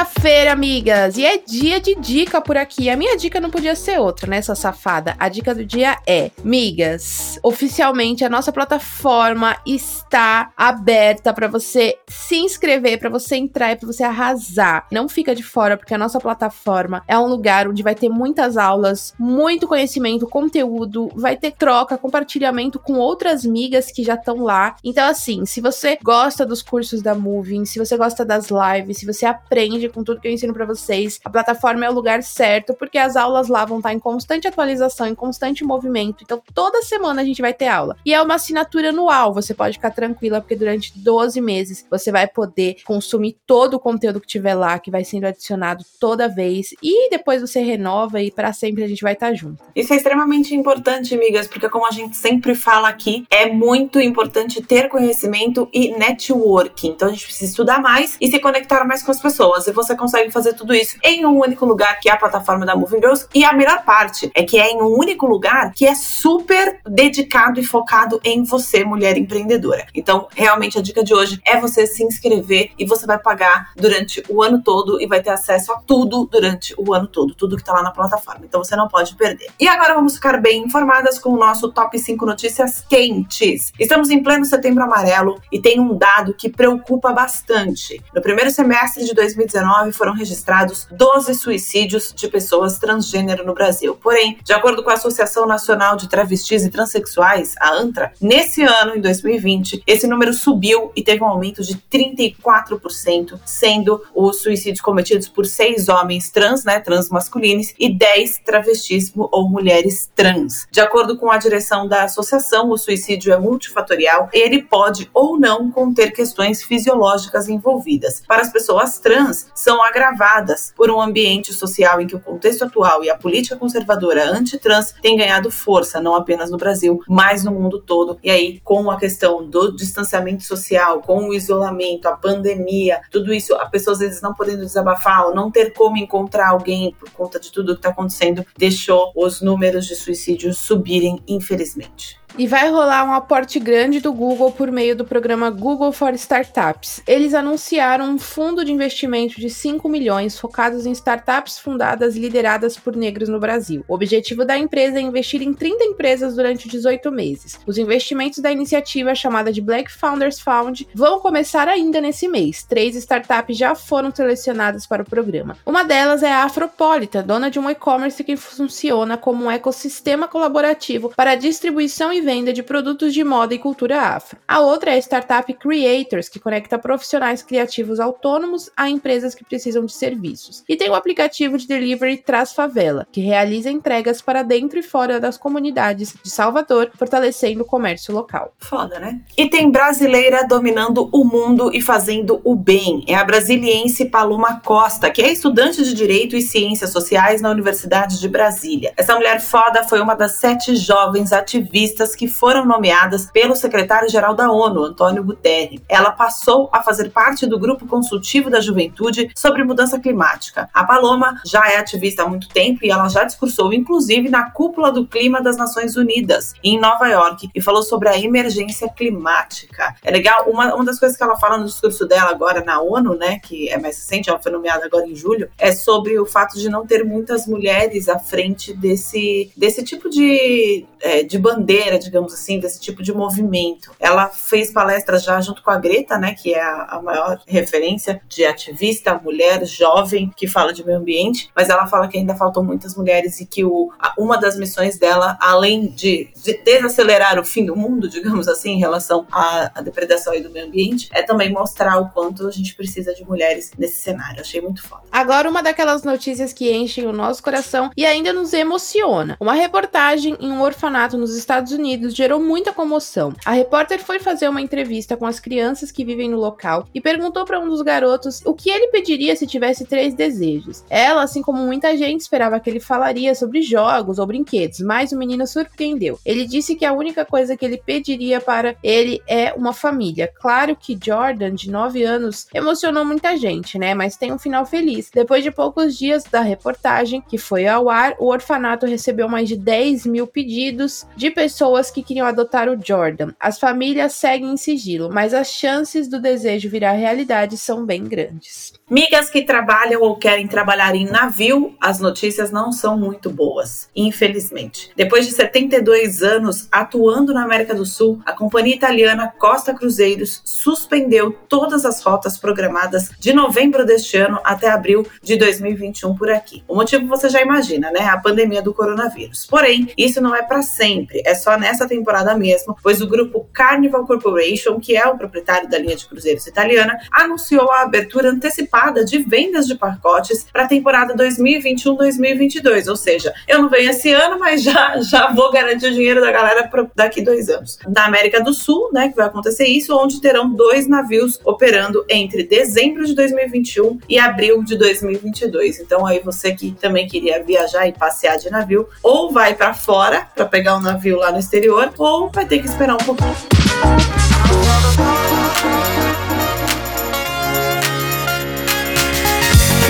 Terça-feira, amigas, e é dia de dica por aqui. A minha dica não podia ser outra, né, essa safada? A dica do dia é: migas, oficialmente a nossa plataforma está aberta para você se inscrever, para você entrar e para você arrasar. Não fica de fora, porque a nossa plataforma é um lugar onde vai ter muitas aulas, muito conhecimento, conteúdo, vai ter troca, compartilhamento com outras migas que já estão lá. Então, assim, se você gosta dos cursos da Moving, se você gosta das lives, se você aprende com tudo que eu ensino para vocês. A plataforma é o lugar certo, porque as aulas lá vão estar em constante atualização, em constante movimento. Então, toda semana a gente vai ter aula. E é uma assinatura anual, você pode ficar tranquila, porque durante 12 meses você vai poder consumir todo o conteúdo que tiver lá, que vai sendo adicionado toda vez. E depois você renova e para sempre a gente vai estar junto. Isso é extremamente importante, amigas, porque como a gente sempre fala aqui, é muito importante ter conhecimento e networking. Então a gente precisa estudar mais e se conectar mais com as pessoas. E você consegue fazer tudo isso em um único lugar, que é a plataforma da Moving Girls. E a melhor parte é que é em um único lugar que é super dedicado e focado em você, mulher empreendedora. Então, realmente, a dica de hoje é você se inscrever e você vai pagar durante o ano todo e vai ter acesso a tudo durante o ano todo, tudo que tá lá na plataforma. Então, você não pode perder. E agora vamos ficar bem informadas com o nosso top 5 notícias quentes. Estamos em pleno setembro amarelo e tem um dado que preocupa bastante. No primeiro semestre de 2019, 2019 foram registrados 12 suicídios de pessoas transgênero no Brasil. Porém, de acordo com a Associação Nacional de Travestis e Transsexuais, a ANTRA, nesse ano, em 2020, esse número subiu e teve um aumento de 34%, sendo os suicídios cometidos por seis homens trans, né, trans masculinos, e 10 travestis ou mulheres trans. De acordo com a direção da associação, o suicídio é multifatorial e ele pode ou não conter questões fisiológicas envolvidas. Para as pessoas trans, são agravadas por um ambiente social em que o contexto atual e a política conservadora antitrans têm ganhado força, não apenas no Brasil, mas no mundo todo. E aí, com a questão do distanciamento social, com o isolamento, a pandemia, tudo isso, as pessoas às vezes não podendo desabafar ou não ter como encontrar alguém por conta de tudo que está acontecendo, deixou os números de suicídios subirem, infelizmente. E vai rolar um aporte grande do Google por meio do programa Google for Startups. Eles anunciaram um fundo de investimento de 5 milhões focados em startups fundadas e lideradas por negros no Brasil. O objetivo da empresa é investir em 30 empresas durante 18 meses. Os investimentos da iniciativa, chamada de Black Founders Fund, vão começar ainda nesse mês. Três startups já foram selecionadas para o programa. Uma delas é a Afropolita, dona de um e-commerce que funciona como um ecossistema colaborativo para distribuição e venda de produtos de moda e cultura afro. A outra é a startup Creators, que conecta profissionais criativos autônomos a empresas que precisam de serviços. E tem o aplicativo de delivery Traz Favela, que realiza entregas para dentro e fora das comunidades de Salvador, fortalecendo o comércio local. Foda, né? E tem brasileira dominando o mundo e fazendo o bem. É a brasiliense Paloma Costa, que é estudante de Direito e Ciências Sociais na Universidade de Brasília. Essa mulher foda foi uma das sete jovens ativistas que foram nomeadas pelo secretário-geral da ONU, Antônio Guterres. Ela passou a fazer parte do grupo consultivo da juventude sobre mudança climática. A Paloma já é ativista há muito tempo e ela já discursou, inclusive, na cúpula do clima das Nações Unidas, em Nova York, e falou sobre a emergência climática. É legal, uma, uma das coisas que ela fala no discurso dela agora na ONU, né, que é mais recente, ela foi nomeada agora em julho, é sobre o fato de não ter muitas mulheres à frente desse, desse tipo de, é, de bandeira, digamos assim, desse tipo de movimento. Ela fez palestras já junto com a Greta, né, que é a, a maior referência de ativista, mulher jovem que fala de meio ambiente, mas ela fala que ainda faltam muitas mulheres e que o, uma das missões dela, além de, de desacelerar o fim do mundo, digamos assim, em relação à, à depredação do meio ambiente, é também mostrar o quanto a gente precisa de mulheres nesse cenário. Achei muito foda. Agora, uma daquelas notícias que enchem o nosso coração e ainda nos emociona. Uma reportagem em um orfanato nos Estados Unidos Unidos gerou muita comoção. A repórter foi fazer uma entrevista com as crianças que vivem no local e perguntou para um dos garotos o que ele pediria se tivesse três desejos. Ela, assim como muita gente, esperava que ele falaria sobre jogos ou brinquedos, mas o menino surpreendeu. Ele disse que a única coisa que ele pediria para ele é uma família. Claro que Jordan, de 9 anos, emocionou muita gente, né? Mas tem um final feliz. Depois de poucos dias da reportagem que foi ao ar, o orfanato recebeu mais de 10 mil pedidos de pessoas que queriam adotar o Jordan. As famílias seguem em sigilo, mas as chances do desejo virar realidade são bem grandes. Migas que trabalham ou querem trabalhar em navio, as notícias não são muito boas, infelizmente. Depois de 72 anos atuando na América do Sul, a companhia italiana Costa Cruzeiros suspendeu todas as rotas programadas de novembro deste ano até abril de 2021 por aqui. O motivo você já imagina, né? A pandemia do coronavírus. Porém, isso não é para sempre, é só nessa temporada mesmo, pois o grupo Carnival Corporation, que é o proprietário da linha de cruzeiros italiana, anunciou a abertura antecipada de vendas de pacotes para a temporada 2021-2022. Ou seja, eu não venho esse ano, mas já, já vou garantir o dinheiro da galera para daqui dois anos. Na América do Sul, né, que vai acontecer isso, onde terão dois navios operando entre dezembro de 2021 e abril de 2022. Então aí você que também queria viajar e passear de navio, ou vai para fora para pegar um navio lá no exterior, ou vai ter que esperar um pouquinho.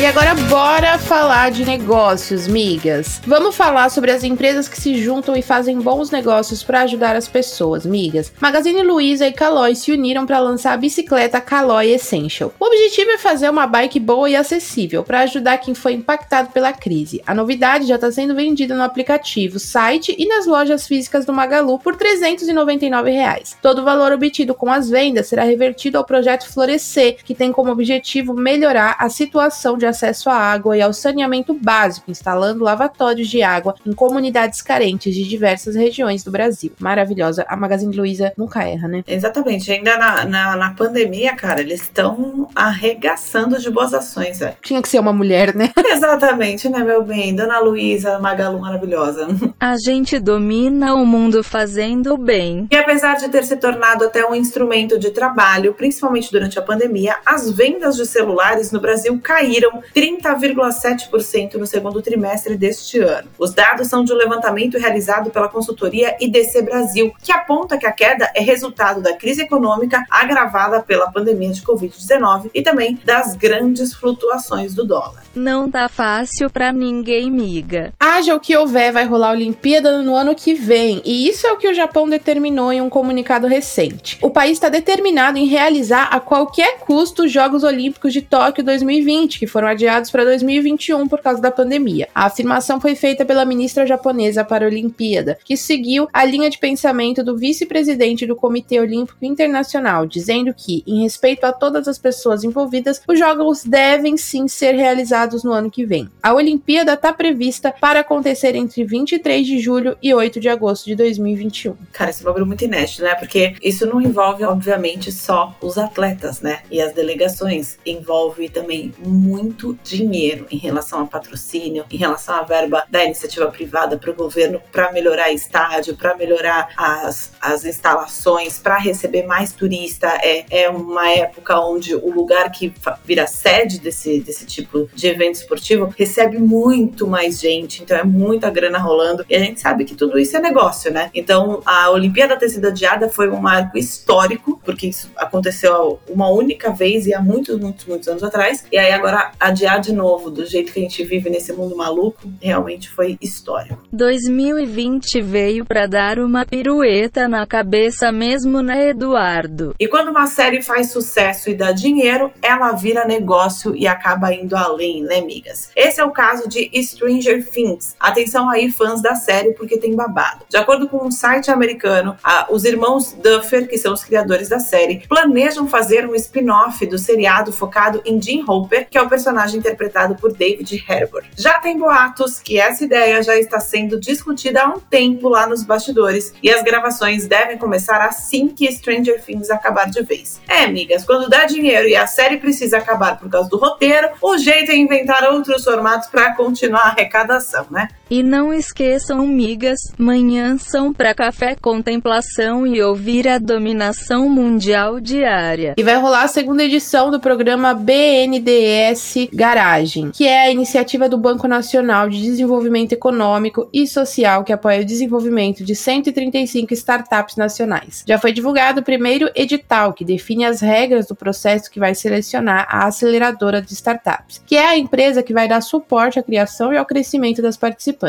E agora bora falar de negócios, migas. Vamos falar sobre as empresas que se juntam e fazem bons negócios para ajudar as pessoas, migas. Magazine Luiza e Caloi se uniram para lançar a bicicleta Caloi Essential. O objetivo é fazer uma bike boa e acessível para ajudar quem foi impactado pela crise. A novidade já está sendo vendida no aplicativo, site e nas lojas físicas do Magalu por 399 reais. Todo o valor obtido com as vendas será revertido ao projeto Florescer, que tem como objetivo melhorar a situação de acesso à água e ao saneamento básico, instalando lavatórios de água em comunidades carentes de diversas regiões do Brasil. Maravilhosa. A Magazine Luiza nunca erra, né? Exatamente. Ainda na, na, na pandemia, cara, eles estão arregaçando de boas ações, velho. Tinha que ser uma mulher, né? Exatamente, né, meu bem? Dona Luísa, Magalu maravilhosa. A gente domina o mundo fazendo bem. E apesar de ter se tornado até um instrumento de trabalho, principalmente durante a pandemia, as vendas de celulares no Brasil caíram 30,7% no segundo trimestre deste ano. Os dados são de um levantamento realizado pela consultoria IDC Brasil, que aponta que a queda é resultado da crise econômica agravada pela pandemia de Covid-19 e também das grandes flutuações do dólar. Não tá fácil pra ninguém, miga. Haja o que houver, vai rolar a Olimpíada no ano que vem, e isso é o que o Japão determinou em um comunicado recente. O país está determinado em realizar a qualquer custo os Jogos Olímpicos de Tóquio 2020, que foram adiados para 2021 por causa da pandemia. A afirmação foi feita pela ministra japonesa para a Olimpíada, que seguiu a linha de pensamento do vice-presidente do Comitê Olímpico Internacional, dizendo que, em respeito a todas as pessoas envolvidas, os Jogos devem sim ser realizados no ano que vem. A Olimpíada está prevista para acontecer entre 23 de julho e 8 de agosto de 2021. Cara, esse bagulho é muito inédito, né? Porque isso não envolve, obviamente, só os atletas, né? E as delegações. Envolve também muito dinheiro em relação a patrocínio, em relação à verba da iniciativa privada para o governo para melhorar estádio, para melhorar as, as instalações, para receber mais turista. É, é uma época onde o lugar que vira sede desse, desse tipo de evento esportivo recebe muito mais gente, então é muita grana rolando. E a gente sabe que tudo isso é negócio, né? Então a Olimpíada ter sido adiada foi um marco histórico, porque isso aconteceu uma única vez e há muitos, muitos, muitos anos atrás. E aí agora adiar de novo, do jeito que a gente vive nesse mundo maluco, realmente foi histórico. 2020 veio para dar uma pirueta na cabeça mesmo, né, Eduardo? E quando uma série faz sucesso e dá dinheiro, ela vira negócio e acaba indo além, né, amigas? Esse é o caso de Stranger Things. Atenção aí, fãs da série, porque tem babado. De acordo com um site americano, a, os irmãos Duffer, que são os criadores da série, planejam fazer um spin-off do seriado focado em Jim Hopper, que é o personagem interpretado por David Harbour. Já tem boatos que essa ideia já está sendo discutida há um tempo lá nos bastidores e as gravações devem começar assim que Stranger Things acabar de vez. É, amigas, quando dá dinheiro e a série precisa acabar por causa do roteiro, o jeito é inventar outros formatos para continuar a arrecadação, né? E não esqueçam, migas, manhã são para café, contemplação e ouvir a dominação mundial diária. E vai rolar a segunda edição do programa BNDES Garagem, que é a iniciativa do Banco Nacional de Desenvolvimento Econômico e Social que apoia o desenvolvimento de 135 startups nacionais. Já foi divulgado o primeiro edital que define as regras do processo que vai selecionar a aceleradora de startups, que é a empresa que vai dar suporte à criação e ao crescimento das participantes.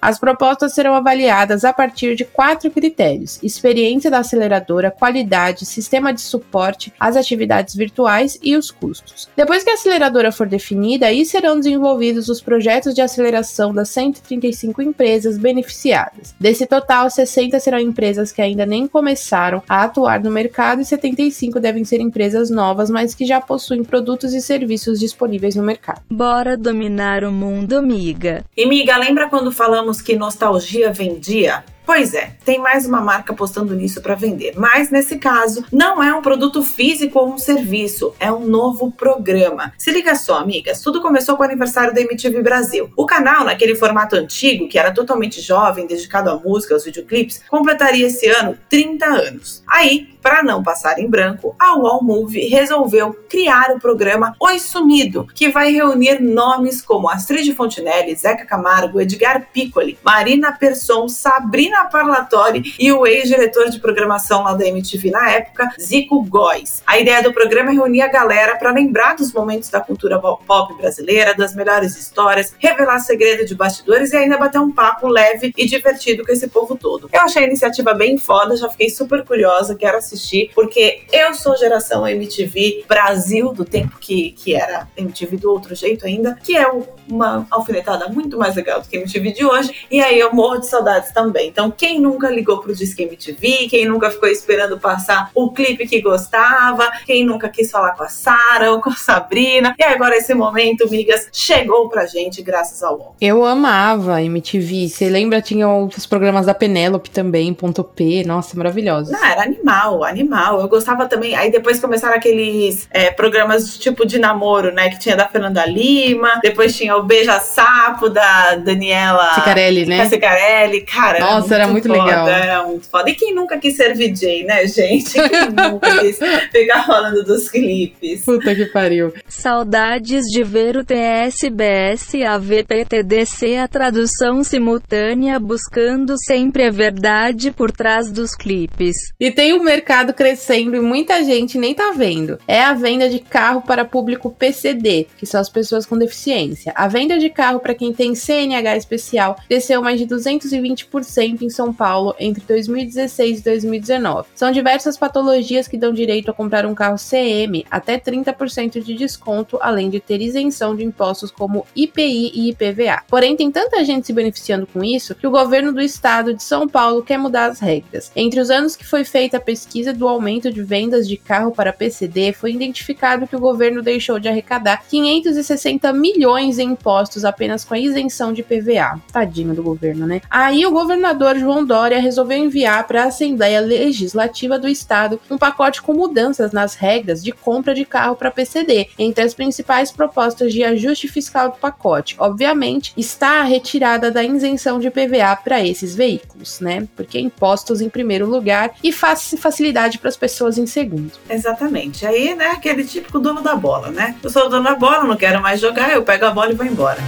As propostas serão avaliadas a partir de quatro critérios: experiência da aceleradora, qualidade, sistema de suporte, as atividades virtuais e os custos. Depois que a aceleradora for definida, aí serão desenvolvidos os projetos de aceleração das 135 empresas beneficiadas. Desse total, 60 serão empresas que ainda nem começaram a atuar no mercado e 75 devem ser empresas novas, mas que já possuem produtos e serviços disponíveis no mercado. Bora dominar o mundo, miga. E miga, lembra quando falamos que nostalgia vendia? Pois é, tem mais uma marca apostando nisso para vender, mas nesse caso não é um produto físico ou um serviço, é um novo programa. Se liga só, amigas, tudo começou com o aniversário da MTV Brasil. O canal, naquele formato antigo, que era totalmente jovem, dedicado à música, aos videoclipes, completaria esse ano 30 anos. Aí, para não passar em branco, a Wall Movie resolveu criar o programa Oi Sumido, que vai reunir nomes como Astrid Fontinelli, Zeca Camargo, Edgar Piccoli, Marina Persson, Sabrina Parlatori e o ex-diretor de programação lá da MTV na época, Zico Góes. A ideia do programa é reunir a galera para lembrar dos momentos da cultura pop brasileira, das melhores histórias, revelar segredo de bastidores e ainda bater um papo leve e divertido com esse povo todo. Eu achei a iniciativa bem foda, já fiquei super curiosa, quero assistir, porque eu sou geração MTV Brasil, do tempo que, que era MTV do outro jeito ainda, que é uma alfinetada muito mais legal do que MTV de hoje, e aí eu morro de saudades também. Então, quem nunca ligou pro Disque MTV, quem nunca ficou esperando passar o clipe que gostava, quem nunca quis falar com a Sara ou com a Sabrina, e agora esse momento, migas, chegou pra gente graças ao UOL. Eu amava MTV, você lembra? Tinha os programas da Penélope também, ponto P, nossa, maravilhosos. Não, era animal, animal. Eu gostava também. Aí depois começaram aqueles é, programas tipo de namoro, né? Que tinha da Fernanda Lima, depois tinha o Beija-Sapo da Daniela Cicarelli, né? Cicarelli, cara. Nossa, era muito, foda, legal. Era muito foda. E quem nunca quis ser VJ, né, gente? Quem nunca quis ficar falando dos clipes? Puta que pariu. Saudades de ver o TSBS AVPTDC a tradução simultânea buscando sempre a verdade por trás dos clipes. E tem o um mercado crescendo e muita gente nem tá vendo. É a venda de carro para público PCD, que são as pessoas com deficiência. A venda de carro para quem tem CNH especial desceu mais de 220% em São Paulo entre 2016 e 2019. São diversas patologias que dão direito a comprar um carro CM até 30% de desconto, além de ter isenção de impostos como IPI e IPVA. Porém, tem tanta gente se beneficiando com isso que o governo do estado de São Paulo quer mudar as regras. Entre os anos que foi feita a pesquisa do aumento de vendas de carro para PCD, foi identificado que o governo deixou de arrecadar 560 milhões em impostos apenas com a isenção de PVA. Tadinho do governo, né? Aí o governador João Dória resolveu enviar para a Assembleia Legislativa do Estado um pacote com mudanças nas regras de compra de carro para PCD. Entre as principais propostas de ajuste fiscal do pacote, obviamente, está a retirada da isenção de PVA para esses veículos, né? Porque impostos em primeiro lugar e facilidade para as pessoas em segundo. Exatamente. Aí, né, aquele típico dono da bola, né? Eu sou o dono da bola, não quero mais jogar, eu pego a bola e vou embora.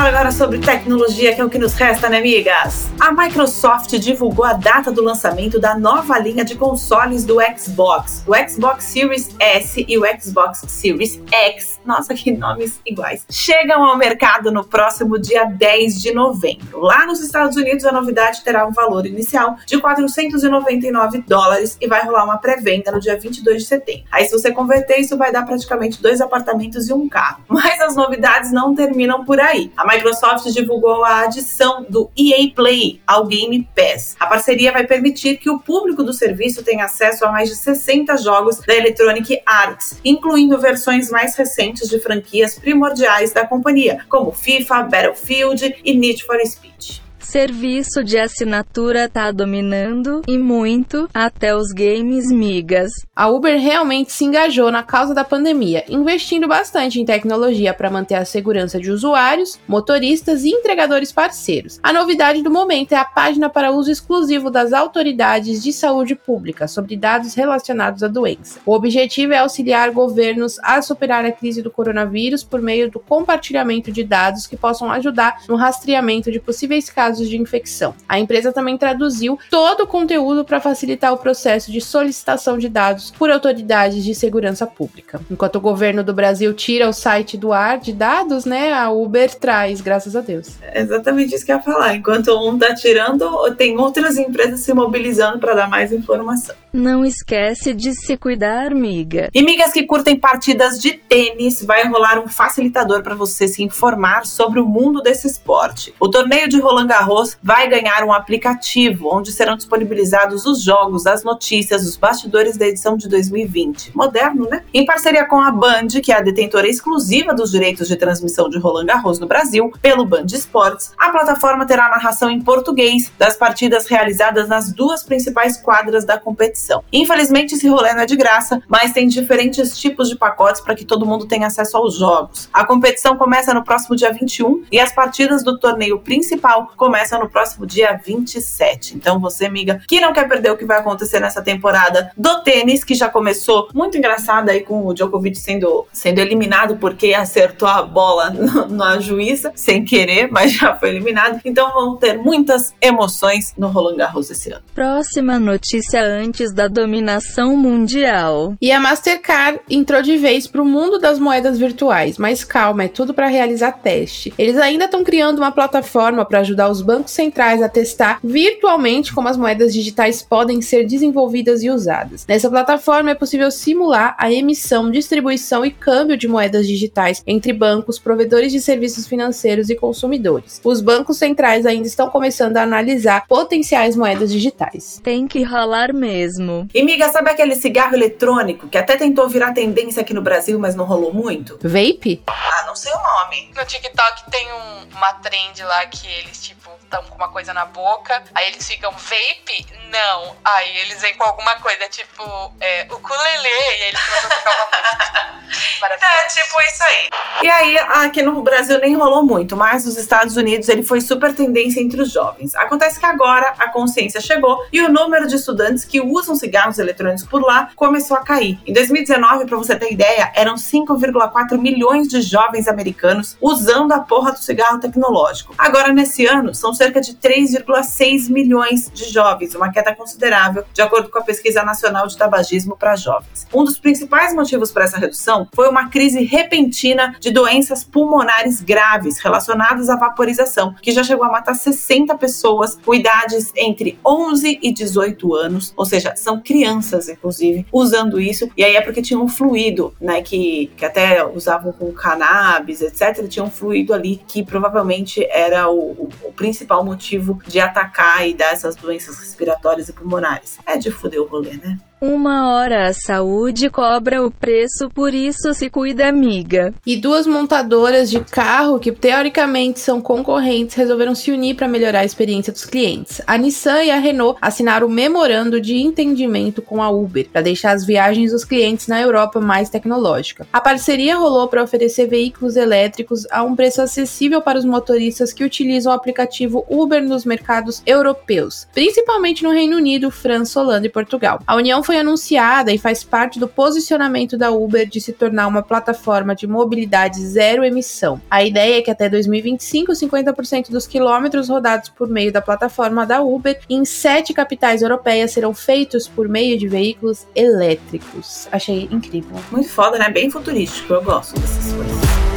Maravilhoso. agora sobre tecnologia, que é o que nos resta, né, amigas? A Microsoft divulgou a data do lançamento da nova linha de consoles do Xbox. O Xbox Series S e o Xbox Series X, nossa, que nomes iguais, chegam ao mercado no próximo dia 10 de novembro. Lá nos Estados Unidos, a novidade terá um valor inicial de 499 dólares e vai rolar uma pré-venda no dia 22 de setembro. Aí, se você converter, isso vai dar praticamente dois apartamentos e um carro. Mas as novidades não terminam por aí. A Microsoft divulgou a adição do EA Play ao Game Pass. A parceria vai permitir que o público do serviço tenha acesso a mais de 60 jogos da Electronic Arts, incluindo versões mais recentes de franquias primordiais da companhia, como FIFA, Battlefield e Need for Speed. Serviço de assinatura tá dominando, e muito, até os games migas. A Uber realmente se engajou na causa da pandemia, investindo bastante em tecnologia para manter a segurança de usuários, motoristas e entregadores parceiros. A novidade do momento é a página para uso exclusivo das autoridades de saúde pública sobre dados relacionados à doença. O objetivo é auxiliar governos a superar a crise do coronavírus por meio do compartilhamento de dados que possam ajudar no rastreamento de possíveis casos de infecção. A empresa também traduziu todo o conteúdo para facilitar o processo de solicitação de dados por autoridades de segurança pública. Enquanto o governo do Brasil tira o site do ar de dados, né, a Uber traz, graças a Deus. É exatamente isso que eu ia falar. Enquanto um tá tirando, tem outras empresas se mobilizando para dar mais informação. Não esquece de se cuidar, miga. E migas que curtem partidas de tênis, vai rolar um facilitador para você se informar sobre o mundo desse esporte. O torneio de Roland Garros vai ganhar um aplicativo onde serão disponibilizados os jogos, as notícias, os bastidores da edição de 2020. Moderno, né? Em parceria com a Band, que é a detentora exclusiva dos direitos de transmissão de Roland Garros no Brasil, pelo Band Esportes, a plataforma terá narração em português das partidas realizadas nas duas principais quadras da competição. Infelizmente, esse rolê não é de graça, mas tem diferentes tipos de pacotes para que todo mundo tenha acesso aos jogos. A competição começa no próximo dia 21 e as partidas do torneio principal começam no próximo dia 27. Então, você, amiga, que não quer perder o que vai acontecer nessa temporada do tênis, que já começou muito engraçada aí com o Djokovic sendo, sendo eliminado porque acertou a bola na juíza, sem querer, mas já foi eliminado. Então, vão ter muitas emoções no Roland Garros esse ano. Próxima notícia antes da dominação mundial. E a Mastercard entrou de vez para o mundo das moedas virtuais, mas calma, é tudo para realizar teste. Eles ainda estão criando uma plataforma para ajudar os bancos centrais a testar virtualmente como as moedas digitais podem ser desenvolvidas e usadas. Nessa plataforma é possível simular a emissão, distribuição e câmbio de moedas digitais entre bancos, provedores de serviços financeiros e consumidores. Os bancos centrais ainda estão começando a analisar potenciais moedas digitais. Tem que rolar mesmo. E miga, sabe aquele cigarro eletrônico que até tentou virar tendência aqui no Brasil, mas não rolou muito? Vape? Ah, não sei o nome. No TikTok tem um, uma trend lá que eles, tipo, estão com uma coisa na boca, aí eles ficam vape? Não. Aí eles vêm com alguma coisa, tipo, é, ukulele, e aí eles começam a tocar uma música. É, tipo isso aí. E aí, aqui no Brasil nem rolou muito, mas nos Estados Unidos ele foi super tendência entre os jovens. Acontece que agora a consciência chegou e o número de estudantes que usam cigarros eletrônicos por lá começou a cair. Em 2019, para você ter ideia, eram 5,4 milhões de jovens americanos usando a porra do cigarro tecnológico. Agora, nesse ano, são cerca de 3,6 milhões de jovens, uma queda considerável, de acordo com a Pesquisa Nacional de Tabagismo para Jovens. Um dos principais motivos para essa redução foi uma crise repentina de doenças pulmonares graves relacionadas à vaporização, que já chegou a matar 60 pessoas com idades entre 11 e 18 anos, ou seja, são crianças, inclusive, usando isso. E aí é porque tinha um fluido, né, que, que até usavam com cannabis, etc. Tinha um fluido ali que provavelmente era o, o, o principal motivo de atacar e dar essas doenças respiratórias e pulmonares. É de fuder o rolê, né? Uma hora a saúde cobra o preço, por isso se cuida, amiga. E duas montadoras de carro que teoricamente são concorrentes resolveram se unir para melhorar a experiência dos clientes. A Nissan e a Renault assinaram um memorando de entendimento com a Uber para deixar as viagens dos clientes na Europa mais tecnológica. A parceria rolou para oferecer veículos elétricos a um preço acessível para os motoristas que utilizam o aplicativo Uber nos mercados europeus, principalmente no Reino Unido, França, Holanda e Portugal. A união foi anunciada e faz parte do posicionamento da Uber de se tornar uma plataforma de mobilidade zero emissão. A ideia é que até 2025, 50% dos quilômetros rodados por meio da plataforma da Uber em sete capitais europeias serão feitos por meio de veículos elétricos. Achei incrível. Muito foda, né? Bem futurístico. Eu gosto dessas coisas.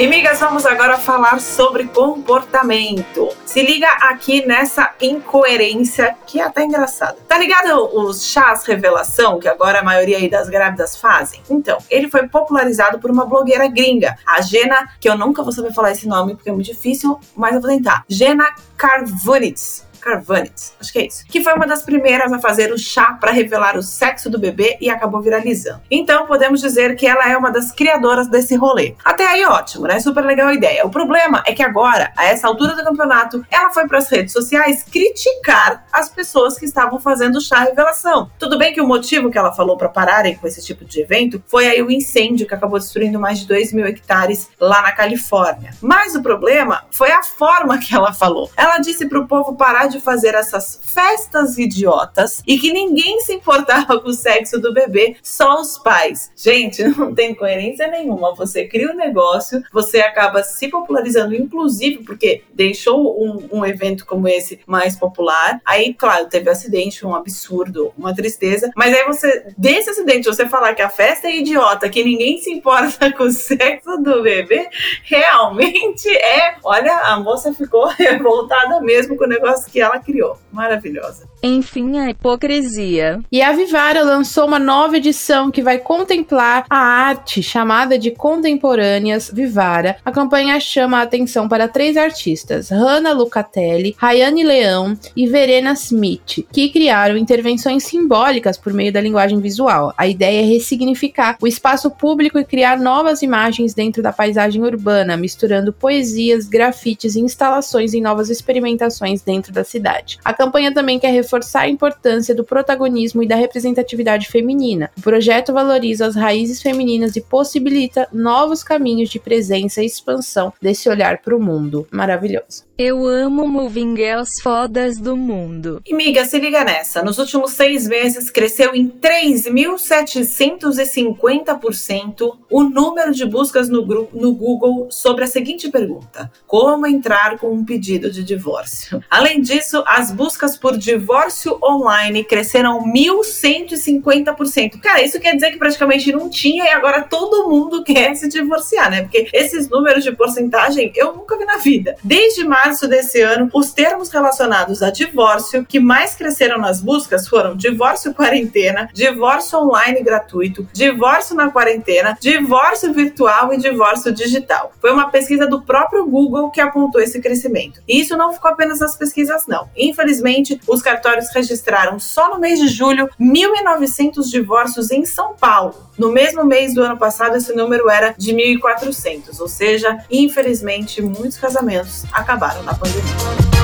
E, migas, vamos agora falar sobre comportamento. Se liga aqui nessa incoerência que é até engraçada. Tá ligado os chás revelação que agora a maioria aí das grávidas fazem? Então, ele foi popularizado por uma blogueira gringa, a Gena, que eu nunca vou saber falar esse nome porque é muito difícil, mas eu vou tentar. Gena Karvunitz Carvanitz, acho que é isso, que foi uma das primeiras a fazer o chá para revelar o sexo do bebê e acabou viralizando. Então podemos dizer que ela é uma das criadoras desse rolê. Até aí ótimo, né? Super legal a ideia. O problema é que agora, a essa altura do campeonato, ela foi para as redes sociais criticar as pessoas que estavam fazendo o chá revelação. Tudo bem que o motivo que ela falou para pararem com esse tipo de evento foi aí o incêndio que acabou destruindo mais de 2 mil hectares lá na Califórnia. Mas o problema foi a forma que ela falou. Ela disse para o povo parar de fazer essas festas idiotas e que ninguém se importava com o sexo do bebê, só os pais. Gente, não tem coerência nenhuma. Você cria um negócio, você acaba se popularizando, inclusive porque deixou um, um evento como esse mais popular. Aí, claro, teve acidente, um absurdo, uma tristeza. Mas aí você, desse acidente, você falar que a festa é idiota, que ninguém se importa com o sexo do bebê, realmente é. Olha, a moça ficou revoltada mesmo com o negócio que ela criou. Maravilhosa. Enfim, a hipocrisia. E a Vivara lançou uma nova edição que vai contemplar a arte chamada de Contemporâneas Vivara. A campanha chama a atenção para três artistas, Hannah Lucatelli, Rayane Leão e Verena Smith, que criaram intervenções simbólicas por meio da linguagem visual. A ideia é ressignificar o espaço público e criar novas imagens dentro da paisagem urbana, misturando poesias, grafites e instalações em novas experimentações dentro da cidade. A campanha também quer reforçar a importância do protagonismo e da representatividade feminina. O projeto valoriza as raízes femininas e possibilita novos caminhos de presença e expansão desse olhar para o mundo. Maravilhoso. Eu amo moving girls fodas do mundo. E miga, se liga nessa. Nos últimos seis meses, cresceu em 3.750% o número de buscas no, no Google sobre a seguinte pergunta: Como entrar com um pedido de divórcio? Além disso, as buscas por divórcio online cresceram 1.150%. Cara, isso quer dizer que praticamente não tinha e agora todo mundo quer se divorciar, né? Porque esses números de porcentagem eu nunca vi na vida. Desde março desse ano, os termos relacionados a divórcio que mais cresceram nas buscas foram divórcio quarentena, divórcio online gratuito, divórcio na quarentena, divórcio virtual e divórcio digital. Foi uma pesquisa do próprio Google que apontou esse crescimento. E isso não ficou apenas nas pesquisas, não. Infelizmente, os cartórios registraram só no mês de julho 1.900 divórcios em São Paulo. No mesmo mês do ano passado, esse número era de 1.400, ou seja, infelizmente, muitos casamentos acabaram na pandemia.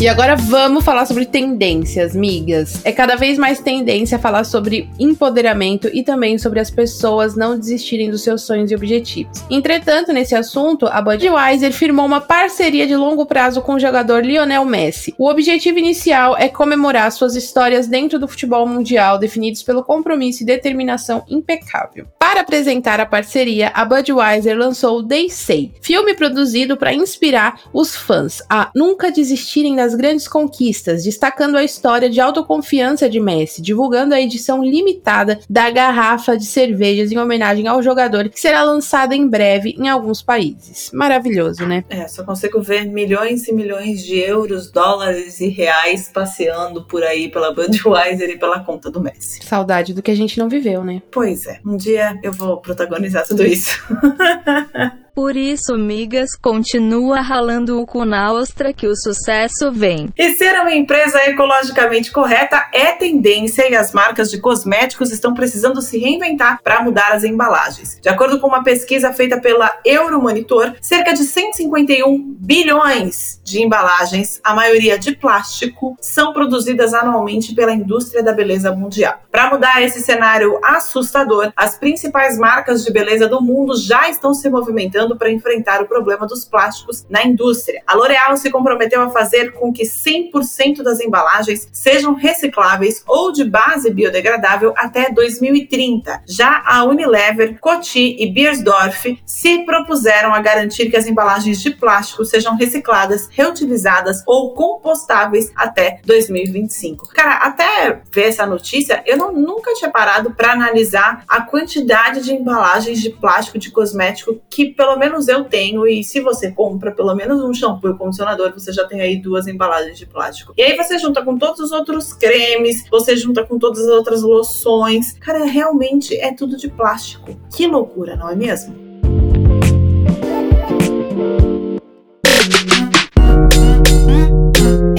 E agora vamos falar sobre tendências, migas. É cada vez mais tendência falar sobre empoderamento e também sobre as pessoas não desistirem dos seus sonhos e objetivos. Entretanto, nesse assunto, a Budweiser firmou uma parceria de longo prazo com o jogador Lionel Messi. O objetivo inicial é comemorar suas histórias dentro do futebol mundial, definidos pelo compromisso e determinação impecável. Para apresentar a parceria, a Budweiser lançou They Say, filme produzido para inspirar os fãs a nunca desistirem das grandes conquistas, destacando a história de autoconfiança de Messi, divulgando a edição limitada da garrafa de cervejas em homenagem ao jogador, que será lançada em breve em alguns países. Maravilhoso, né? É, só consigo ver milhões e milhões de euros, dólares e reais passeando por aí pela Budweiser e pela conta do Messi. Saudade do que a gente não viveu, né? Pois é, um dia eu vou protagonizar tudo isso. Por isso, migas, continua ralando o cu na ostra que o sucesso vem. E ser uma empresa ecologicamente correta é tendência e as marcas de cosméticos estão precisando se reinventar para mudar as embalagens. De acordo com uma pesquisa feita pela Euromonitor, cerca de 151 bilhões de embalagens, a maioria de plástico, são produzidas anualmente pela indústria da beleza mundial. Para mudar esse cenário assustador, as principais marcas de beleza do mundo já estão se movimentando para enfrentar o problema dos plásticos na indústria. A L'Oréal se comprometeu a fazer com que 100% das embalagens sejam recicláveis ou de base biodegradável até 2030. Já a Unilever, Coty e Beiersdorf se propuseram a garantir que as embalagens de plástico sejam recicladas, reutilizadas ou compostáveis até 2025. Cara, até ver essa notícia, eu não, nunca tinha parado para analisar a quantidade de embalagens de plástico de cosmético que pelo menos eu tenho, e se você compra pelo menos um shampoo e condicionador, você já tem aí duas embalagens de plástico. E aí você junta com todos os outros cremes, você junta com todas as outras loções. Cara, realmente é tudo de plástico. Que loucura, não é mesmo?